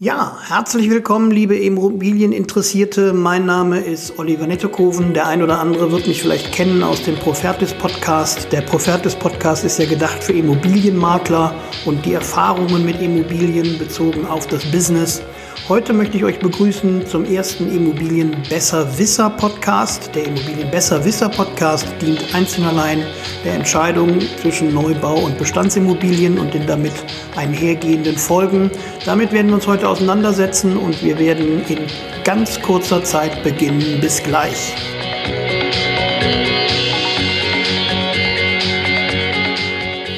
Ja, herzlich willkommen, liebe Immobilieninteressierte. Mein Name ist Oliver Nettekoven. Der ein oder andere wird mich vielleicht kennen aus dem Profertis Podcast. Der Profertis Podcast ist ja gedacht für Immobilienmakler und die Erfahrungen mit Immobilien bezogen auf das Business. Heute möchte ich euch begrüßen zum ersten Immobilien Besserwisser Podcast. Der Immobilien Besserwisser Podcast dient einzig und allein der Entscheidung zwischen Neubau und Bestandsimmobilien und den damit einhergehenden Folgen. Damit werden wir uns heute auseinandersetzen und wir werden in ganz kurzer Zeit beginnen. Bis gleich.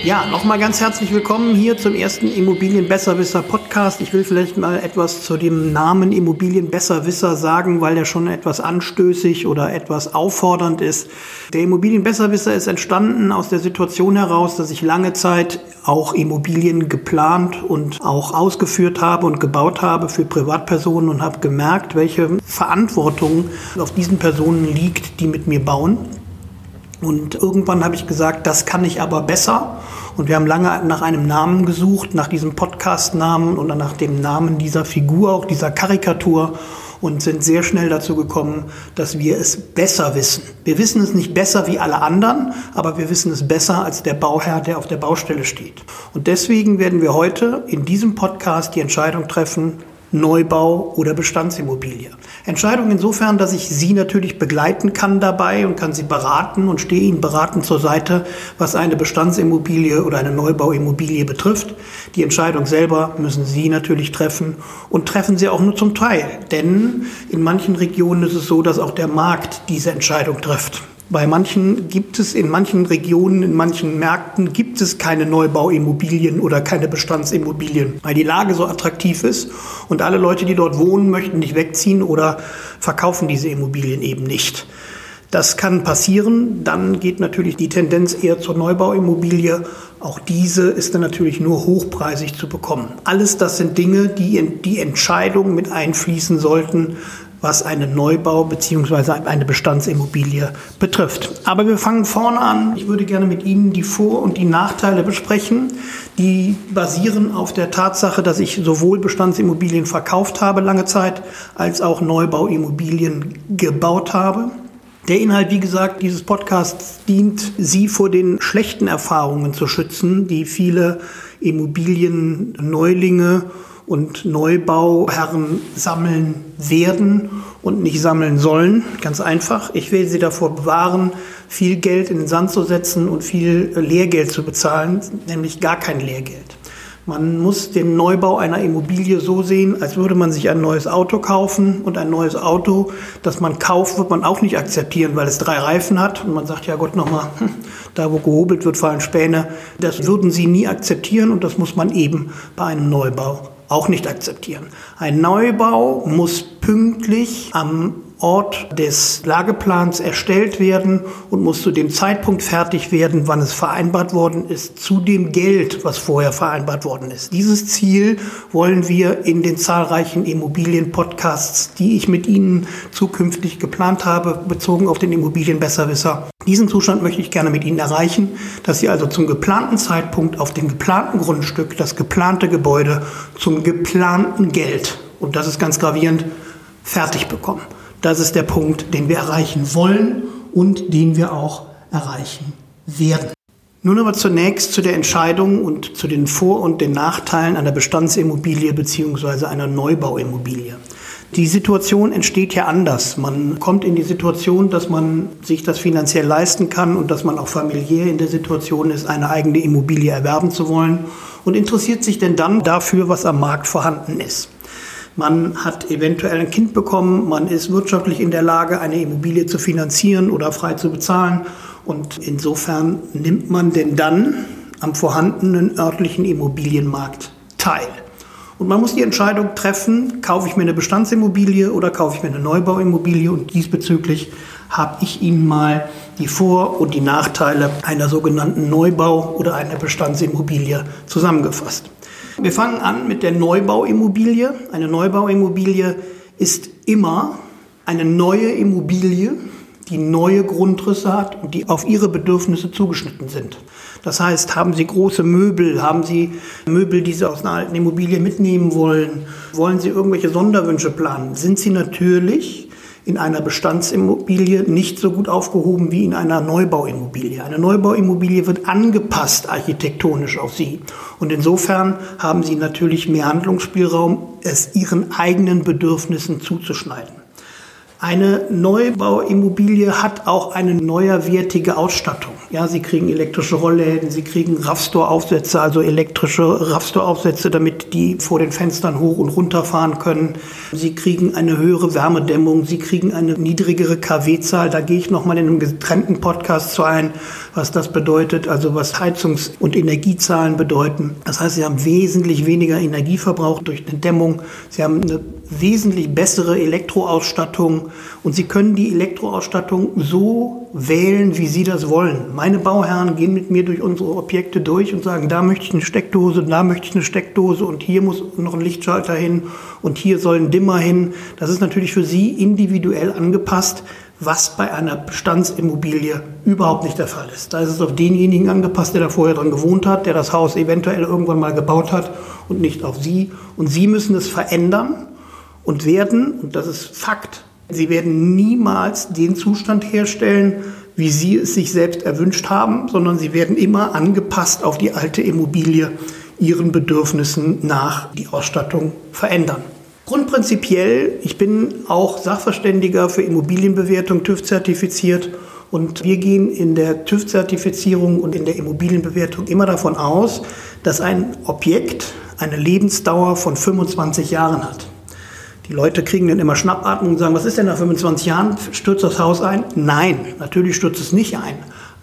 Ja, nochmal ganz herzlich willkommen hier zum ersten Immobilien Besserwisser Podcast. Ich will vielleicht mal etwas zu dem Namen Immobilien Besserwisser sagen, weil der schon etwas anstößig oder etwas auffordernd ist. Der Immobilien Besserwisser ist entstanden aus der Situation heraus, dass ich lange Zeit auch Immobilien geplant und auch ausgeführt habe und gebaut habe für Privatpersonen und habe gemerkt, welche Verantwortung auf diesen Personen liegt, die mit mir bauen. Und irgendwann habe ich gesagt, das kann ich aber besser. Und wir haben lange nach einem Namen gesucht, nach diesem Podcast-Namen oder nach dem Namen dieser Figur, auch dieser Karikatur und sind sehr schnell dazu gekommen, dass wir es besser wissen. Wir wissen es nicht besser wie alle anderen, aber wir wissen es besser als der Bauherr, der auf der Baustelle steht. Und deswegen werden wir heute in diesem Podcast die Entscheidung treffen, Neubau oder Bestandsimmobilie. Entscheidung insofern, dass ich Sie natürlich begleiten kann dabei und kann Sie beraten und stehe Ihnen beratend zur Seite, was eine Bestandsimmobilie oder eine Neubauimmobilie betrifft. Die Entscheidung selber müssen Sie natürlich treffen und treffen Sie auch nur zum Teil. Denn in manchen Regionen ist es so, dass auch der Markt diese Entscheidung trifft. Bei manchen gibt es in manchen Regionen, in manchen Märkten gibt es keine Neubauimmobilien oder keine Bestandsimmobilien, weil die Lage so attraktiv ist und alle Leute, die dort wohnen, möchten nicht wegziehen oder verkaufen diese Immobilien eben nicht. Das kann passieren, dann geht natürlich die Tendenz eher zur Neubauimmobilie. Auch diese ist dann natürlich nur hochpreisig zu bekommen. Alles das sind Dinge, die in die Entscheidung mit einfließen sollten, was einen Neubau bzw. eine Bestandsimmobilie betrifft. Aber wir fangen vorne an. Ich würde gerne mit Ihnen die Vor- und die Nachteile besprechen. Die basieren auf der Tatsache, dass ich sowohl Bestandsimmobilien verkauft habe lange Zeit, als auch Neubauimmobilien gebaut habe. Der Inhalt, wie gesagt, dieses Podcasts dient, Sie vor den schlechten Erfahrungen zu schützen, die viele Immobilienneulinge und Neubauherren sammeln werden und nicht sammeln sollen. Ganz einfach. Ich will sie davor bewahren, viel Geld in den Sand zu setzen und viel Lehrgeld zu bezahlen, nämlich gar kein Lehrgeld. Man muss den Neubau einer Immobilie so sehen, als würde man sich ein neues Auto kaufen und ein neues Auto, das man kauft, wird man auch nicht akzeptieren, weil es drei Reifen hat und man sagt, ja Gott, nochmal, hm, da wo gehobelt wird, fallen Späne. Das würden sie nie akzeptieren und das muss man eben bei einem Neubau auch nicht akzeptieren. Ein Neubau muss pünktlich am Ort des Lageplans erstellt werden und muss zu dem Zeitpunkt fertig werden, wann es vereinbart worden ist, zu dem Geld, was vorher vereinbart worden ist. Dieses Ziel wollen wir in den zahlreichen Immobilienpodcasts, die ich mit Ihnen zukünftig geplant habe, bezogen auf den Immobilienbesserwisser. Diesen Zustand möchte ich gerne mit Ihnen erreichen, dass Sie also zum geplanten Zeitpunkt auf dem geplanten Grundstück das geplante Gebäude zum geplanten Geld, und das ist ganz gravierend, fertig bekommen. Das ist der Punkt, den wir erreichen wollen und den wir auch erreichen werden. Nun aber zunächst zu der Entscheidung und zu den Vor- und den Nachteilen einer Bestandsimmobilie bzw. einer Neubauimmobilie. Die Situation entsteht ja anders. Man kommt in die Situation, dass man sich das finanziell leisten kann und dass man auch familiär in der Situation ist, eine eigene Immobilie erwerben zu wollen und interessiert sich denn dann dafür, was am Markt vorhanden ist. Man hat eventuell ein Kind bekommen, man ist wirtschaftlich in der Lage, eine Immobilie zu finanzieren oder frei zu bezahlen. Und insofern nimmt man denn dann am vorhandenen örtlichen Immobilienmarkt teil. Und man muss die Entscheidung treffen, kaufe ich mir eine Bestandsimmobilie oder kaufe ich mir eine Neubauimmobilie. Und diesbezüglich habe ich Ihnen mal die Vor- und die Nachteile einer sogenannten Neubau- oder einer Bestandsimmobilie zusammengefasst. Wir fangen an mit der Neubauimmobilie. Eine Neubauimmobilie ist immer eine neue Immobilie, die neue Grundrisse hat und die auf ihre Bedürfnisse zugeschnitten sind. Das heißt, haben Sie große Möbel, haben Sie Möbel, die Sie aus einer alten Immobilie mitnehmen wollen, wollen Sie irgendwelche Sonderwünsche planen, sind Sie natürlich in einer Bestandsimmobilie nicht so gut aufgehoben wie in einer Neubauimmobilie. Eine Neubauimmobilie wird angepasst architektonisch auf Sie. Und insofern haben Sie natürlich mehr Handlungsspielraum, es Ihren eigenen Bedürfnissen zuzuschneiden. Eine Neubauimmobilie hat auch eine neuerwertige Ausstattung. Ja, Sie kriegen elektrische Rollläden, Sie kriegen Raffstor-Aufsätze, also elektrische Raffstor-Aufsätze, damit die vor den Fenstern hoch und runter fahren können. Sie kriegen eine höhere Wärmedämmung, Sie kriegen eine niedrigere KW-Zahl. Da gehe ich nochmal in einem getrennten Podcast zu ein, was das bedeutet, also was Heizungs- und Energiezahlen bedeuten. Das heißt, Sie haben wesentlich weniger Energieverbrauch durch eine Dämmung. Sie haben eine wesentlich bessere Elektroausstattung und Sie können die Elektroausstattung so wählen, wie Sie das wollen. Meine Bauherren gehen mit mir durch unsere Objekte durch und sagen, da möchte ich eine Steckdose, da möchte ich eine Steckdose und hier muss noch ein Lichtschalter hin und hier soll ein Dimmer hin. Das ist natürlich für Sie individuell angepasst, was bei einer Bestandsimmobilie überhaupt nicht der Fall ist. Da ist es auf denjenigen angepasst, der da vorher dran gewohnt hat, der das Haus eventuell irgendwann mal gebaut hat und nicht auf Sie. Und Sie müssen es verändern und werden, und das ist Fakt, sie werden niemals den Zustand herstellen, wie sie es sich selbst erwünscht haben, sondern sie werden immer angepasst auf die alte Immobilie ihren Bedürfnissen nach die Ausstattung verändern. Grundprinzipiell, ich bin auch Sachverständiger für Immobilienbewertung, TÜV zertifiziert und wir gehen in der TÜV-Zertifizierung und in der Immobilienbewertung immer davon aus, dass ein Objekt eine Lebensdauer von 25 Jahren hat. Die Leute kriegen dann immer Schnappatmung und sagen, was ist denn nach 25 Jahren? Stürzt das Haus ein? Nein, natürlich stürzt es nicht ein.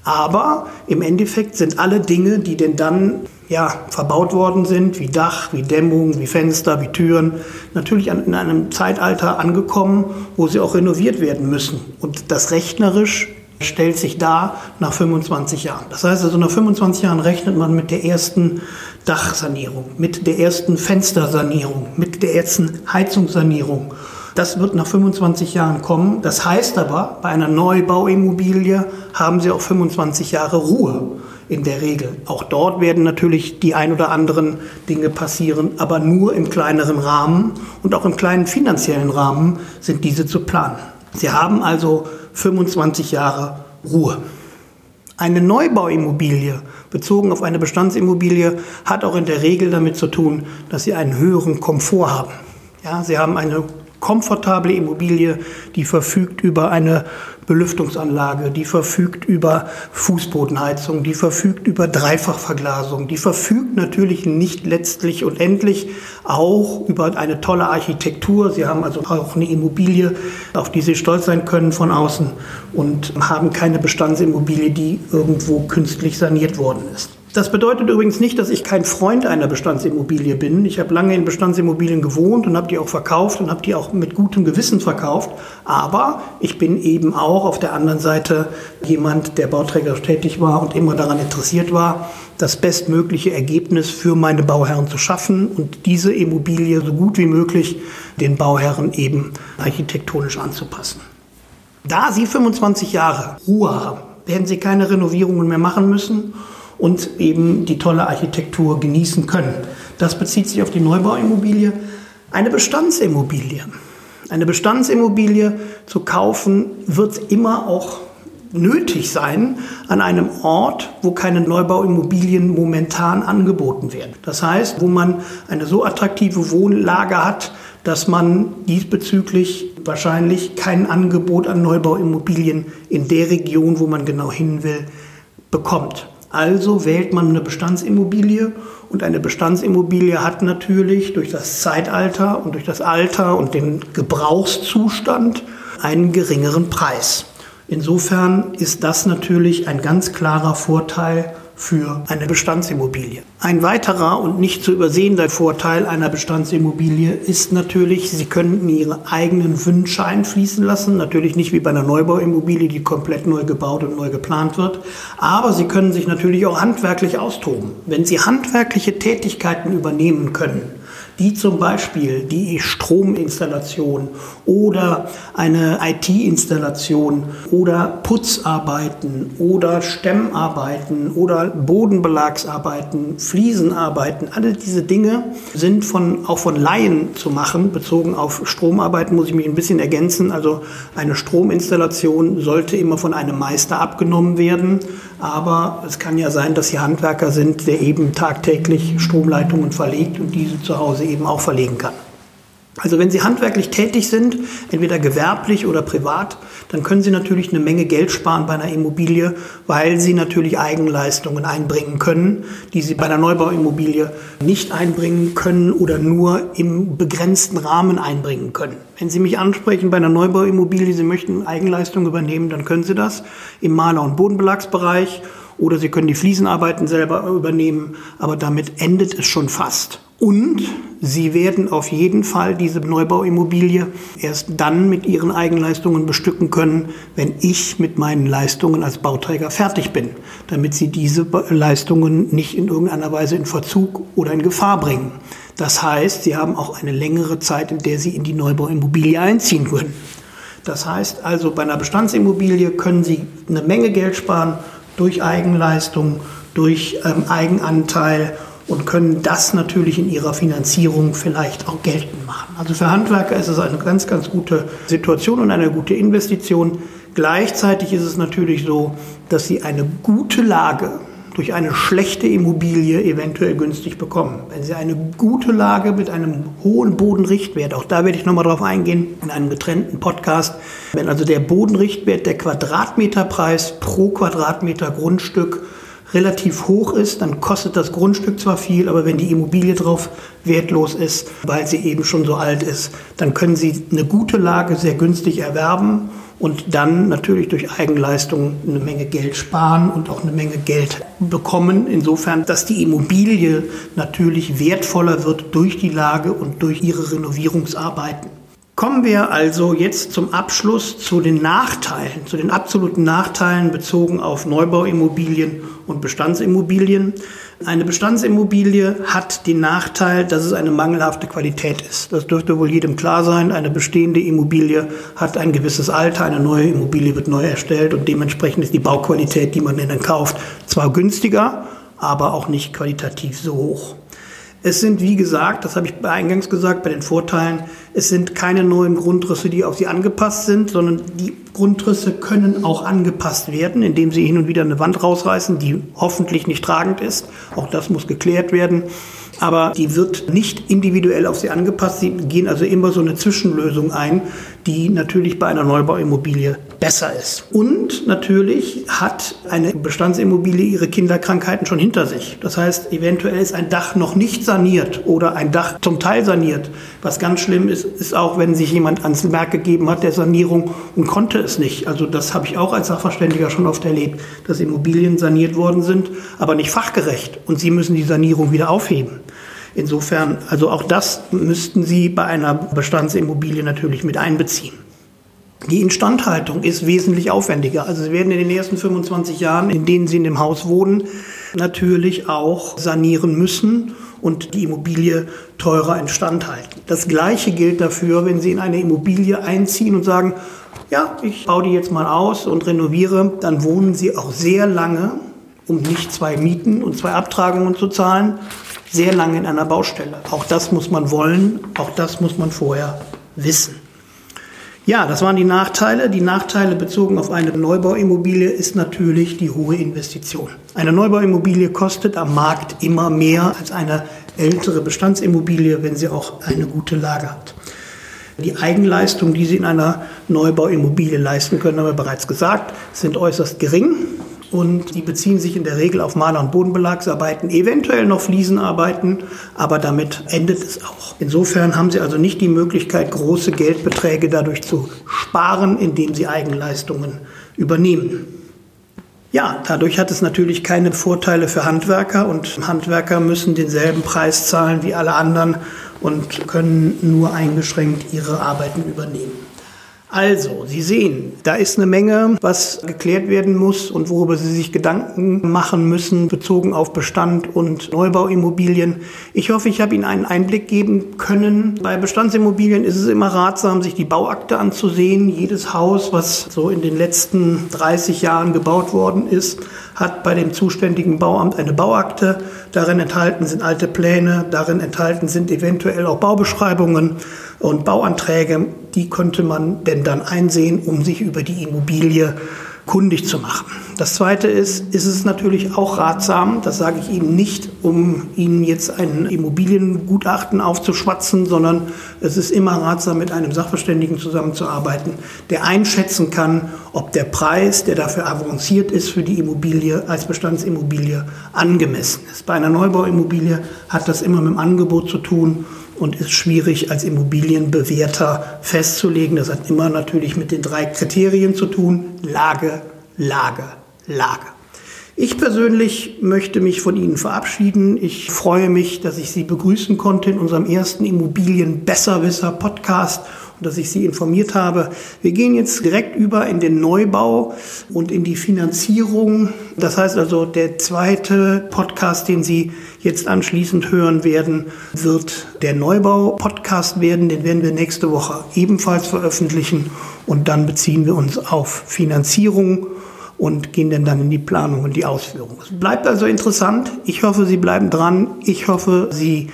Aber im Endeffekt sind alle Dinge, die denn dann ja, verbaut worden sind, wie Dach, wie Dämmung, wie Fenster, wie Türen, natürlich in einem Zeitalter angekommen, wo sie auch renoviert werden müssen. Und das rechnerisch stellt sich dar nach 25 Jahren. Das heißt also, nach 25 Jahren rechnet man mit der ersten Dachsanierung, mit der ersten Fenstersanierung, mit der ersten Heizungssanierung. Das wird nach 25 Jahren kommen. Das heißt aber, bei einer Neubauimmobilie haben Sie auch 25 Jahre Ruhe in der Regel. Auch dort werden natürlich die ein oder anderen Dinge passieren, aber nur im kleineren Rahmen und auch im kleinen finanziellen Rahmen sind diese zu planen. Sie haben also 25 Jahre Ruhe. Eine Neubauimmobilie bezogen auf eine Bestandsimmobilie hat auch in der Regel damit zu tun, dass sie einen höheren Komfort haben. Ja, sie haben eine komfortable Immobilie, die verfügt über eine Belüftungsanlage, die verfügt über Fußbodenheizung, die verfügt über Dreifachverglasung, die verfügt natürlich nicht letztlich und endlich auch über eine tolle Architektur. Sie haben also auch eine Immobilie, auf die Sie stolz sein können von außen und haben keine Bestandsimmobilie, die irgendwo künstlich saniert worden ist. Das bedeutet übrigens nicht, dass ich kein Freund einer Bestandsimmobilie bin. Ich habe lange in Bestandsimmobilien gewohnt und habe die auch verkauft und habe die auch mit gutem Gewissen verkauft. Aber ich bin eben auch auf der anderen Seite jemand, der bauträgerisch tätig war und immer daran interessiert war, das bestmögliche Ergebnis für meine Bauherren zu schaffen und diese Immobilie so gut wie möglich den Bauherren eben architektonisch anzupassen. Da Sie 25 Jahre Ruhe haben, werden Sie keine Renovierungen mehr machen müssen und eben die tolle Architektur genießen können. Das bezieht sich auf die Neubauimmobilie. Eine Bestandsimmobilie. Eine Bestandsimmobilie zu kaufen wird immer auch nötig sein an einem Ort, wo keine Neubauimmobilien momentan angeboten werden. Das heißt, wo man eine so attraktive Wohnlage hat, dass man diesbezüglich wahrscheinlich kein Angebot an Neubauimmobilien in der Region, wo man genau hin will, bekommt. Also wählt man eine Bestandsimmobilie und eine Bestandsimmobilie hat natürlich durch das Zeitalter und durch das Alter und den Gebrauchszustand einen geringeren Preis. Insofern ist das natürlich ein ganz klarer Vorteil für eine Bestandsimmobilie. Ein weiterer und nicht zu übersehender Vorteil einer Bestandsimmobilie ist natürlich, Sie können Ihre eigenen Wünsche einfließen lassen. Natürlich nicht wie bei einer Neubauimmobilie, die komplett neu gebaut und neu geplant wird. Aber Sie können sich natürlich auch handwerklich austoben. Wenn Sie handwerkliche Tätigkeiten übernehmen können, die zum Beispiel die Strominstallation oder eine IT-Installation oder Putzarbeiten oder Stemmarbeiten oder Bodenbelagsarbeiten, Fliesenarbeiten, alle diese Dinge sind von, auch von Laien zu machen. Bezogen auf Stromarbeiten muss ich mich ein bisschen ergänzen. Also eine Strominstallation sollte immer von einem Meister abgenommen werden. Aber es kann ja sein, dass Sie Handwerker sind, der eben tagtäglich Stromleitungen verlegt und diese zu Hause eben auch verlegen kann. Also wenn Sie handwerklich tätig sind, entweder gewerblich oder privat, dann können Sie natürlich eine Menge Geld sparen bei einer Immobilie, weil Sie natürlich Eigenleistungen einbringen können, die Sie bei einer Neubauimmobilie nicht einbringen können oder nur im begrenzten Rahmen einbringen können. Wenn Sie mich ansprechen bei einer Neubauimmobilie, Sie möchten Eigenleistungen übernehmen, dann können Sie das im Maler- und Bodenbelagsbereich oder Sie können die Fliesenarbeiten selber übernehmen, aber damit endet es schon fast. Und Sie werden auf jeden Fall diese Neubauimmobilie erst dann mit Ihren Eigenleistungen bestücken können, wenn ich mit meinen Leistungen als Bauträger fertig bin, damit Sie diese Leistungen nicht in irgendeiner Weise in Verzug oder in Gefahr bringen. Das heißt, Sie haben auch eine längere Zeit, in der Sie in die Neubauimmobilie einziehen können. Das heißt also, bei einer Bestandsimmobilie können Sie eine Menge Geld sparen durch Eigenleistung, durch ähm, Eigenanteil und können das natürlich in ihrer Finanzierung vielleicht auch geltend machen. Also für Handwerker ist es eine ganz, ganz gute Situation und eine gute Investition. Gleichzeitig ist es natürlich so, dass sie eine gute Lage durch eine schlechte Immobilie eventuell günstig bekommen. Wenn Sie eine gute Lage mit einem hohen Bodenrichtwert, auch da werde ich nochmal drauf eingehen, in einem getrennten Podcast, wenn also der Bodenrichtwert, der Quadratmeterpreis pro Quadratmeter Grundstück relativ hoch ist, dann kostet das Grundstück zwar viel, aber wenn die Immobilie drauf wertlos ist, weil sie eben schon so alt ist, dann können Sie eine gute Lage sehr günstig erwerben und dann natürlich durch Eigenleistung eine Menge Geld sparen und auch eine Menge Geld bekommen. Insofern, dass die Immobilie natürlich wertvoller wird durch die Lage und durch ihre Renovierungsarbeiten. Kommen wir also jetzt zum Abschluss zu den Nachteilen, zu den absoluten Nachteilen bezogen auf Neubauimmobilien und Bestandsimmobilien. Eine Bestandsimmobilie hat den Nachteil, dass es eine mangelhafte Qualität ist. Das dürfte wohl jedem klar sein. Eine bestehende Immobilie hat ein gewisses Alter, eine neue Immobilie wird neu erstellt und dementsprechend ist die Bauqualität, die man dann kauft, zwar günstiger, aber auch nicht qualitativ so hoch. Es sind, wie gesagt, das habe ich eingangs gesagt, bei den Vorteilen, es sind keine neuen Grundrisse, die auf sie angepasst sind, sondern die Grundrisse können auch angepasst werden, indem sie hin und wieder eine Wand rausreißen, die hoffentlich nicht tragend ist. Auch das muss geklärt werden aber die wird nicht individuell auf sie angepasst. Sie gehen also immer so eine Zwischenlösung ein, die natürlich bei einer Neubauimmobilie besser ist. Und natürlich hat eine Bestandsimmobilie ihre Kinderkrankheiten schon hinter sich. Das heißt, eventuell ist ein Dach noch nicht saniert oder ein Dach zum Teil saniert. Was ganz schlimm ist, ist auch, wenn sich jemand ans Werk gegeben hat der Sanierung und konnte es nicht. Also das habe ich auch als Sachverständiger schon oft erlebt, dass Immobilien saniert worden sind, aber nicht fachgerecht. Und sie müssen die Sanierung wieder aufheben. Insofern, also auch das müssten Sie bei einer Bestandsimmobilie natürlich mit einbeziehen. Die Instandhaltung ist wesentlich aufwendiger. Also Sie werden in den ersten 25 Jahren, in denen Sie in dem Haus wohnen, natürlich auch sanieren müssen und die Immobilie teurer instand halten. Das Gleiche gilt dafür, wenn Sie in eine Immobilie einziehen und sagen, ja, ich baue die jetzt mal aus und renoviere, dann wohnen Sie auch sehr lange, um nicht zwei Mieten und zwei Abtragungen zu zahlen, sehr lange in einer Baustelle. Auch das muss man wollen, auch das muss man vorher wissen. Ja, das waren die Nachteile. Die Nachteile bezogen auf eine Neubauimmobilie ist natürlich die hohe Investition. Eine Neubauimmobilie kostet am Markt immer mehr als eine ältere Bestandsimmobilie, wenn sie auch eine gute Lage hat. Die Eigenleistungen, die Sie in einer Neubauimmobilie leisten können, haben wir bereits gesagt, sind äußerst gering und die beziehen sich in der Regel auf Maler- und Bodenbelagsarbeiten, eventuell noch Fliesenarbeiten, aber damit endet es auch. Insofern haben Sie also nicht die Möglichkeit, große Geldbeträge dadurch zu sparen, indem Sie Eigenleistungen übernehmen. Ja, dadurch hat es natürlich keine Vorteile für Handwerker und Handwerker müssen denselben Preis zahlen wie alle anderen und können nur eingeschränkt ihre Arbeiten übernehmen. Also, Sie sehen, da ist eine Menge, was geklärt werden muss und worüber Sie sich Gedanken machen müssen, bezogen auf Bestand und Neubauimmobilien. Ich hoffe, ich habe Ihnen einen Einblick geben können. Bei Bestandsimmobilien ist es immer ratsam, sich die Bauakte anzusehen. Jedes Haus, was so in den letzten 30 Jahren gebaut worden ist, hat bei dem zuständigen Bauamt eine Bauakte. Darin enthalten sind alte Pläne, darin enthalten sind eventuell auch Baubeschreibungen und Bauanträge. Die könnte man denn dann einsehen, um sich über die Immobilie kundig zu machen. Das Zweite ist, ist es natürlich auch ratsam, das sage ich Ihnen nicht, um Ihnen jetzt ein Immobiliengutachten aufzuschwatzen, sondern es ist immer ratsam, mit einem Sachverständigen zusammenzuarbeiten, der einschätzen kann, ob der Preis, der dafür avanciert ist für die Immobilie als Bestandsimmobilie, angemessen ist. Bei einer Neubauimmobilie hat das immer mit dem Angebot zu tun und ist schwierig als Immobilienbewerter festzulegen. Das hat immer natürlich mit den drei Kriterien zu tun. Lage, Lage, Lage. Ich persönlich möchte mich von Ihnen verabschieden. Ich freue mich, dass ich Sie begrüßen konnte in unserem ersten Immobilien-Besserwisser-Podcast dass ich Sie informiert habe. Wir gehen jetzt direkt über in den Neubau und in die Finanzierung. Das heißt also, der zweite Podcast, den Sie jetzt anschließend hören werden, wird der Neubau-Podcast werden. Den werden wir nächste Woche ebenfalls veröffentlichen und dann beziehen wir uns auf Finanzierung und gehen dann, dann in die Planung und die Ausführung. Es bleibt also interessant. Ich hoffe, Sie bleiben dran. Ich hoffe, Sie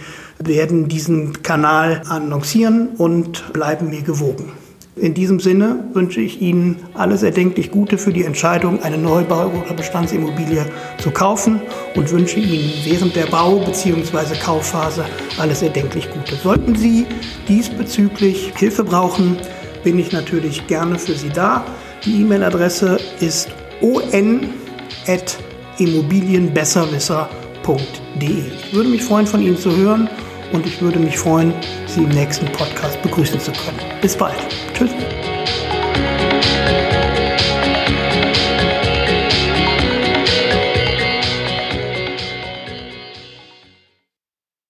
werden diesen Kanal annoncieren und bleiben mir gewogen. In diesem Sinne wünsche ich Ihnen alles erdenklich Gute für die Entscheidung, eine Neubau- oder Bestandsimmobilie zu kaufen und wünsche Ihnen während der Bau- bzw. Kaufphase alles erdenklich Gute. Sollten Sie diesbezüglich Hilfe brauchen, bin ich natürlich gerne für Sie da. Die E-Mail-Adresse ist on.immobilienbesserwisser.de. Ich würde mich freuen, von Ihnen zu hören und ich würde mich freuen, Sie im nächsten Podcast begrüßen zu können. Bis bald. Tschüss.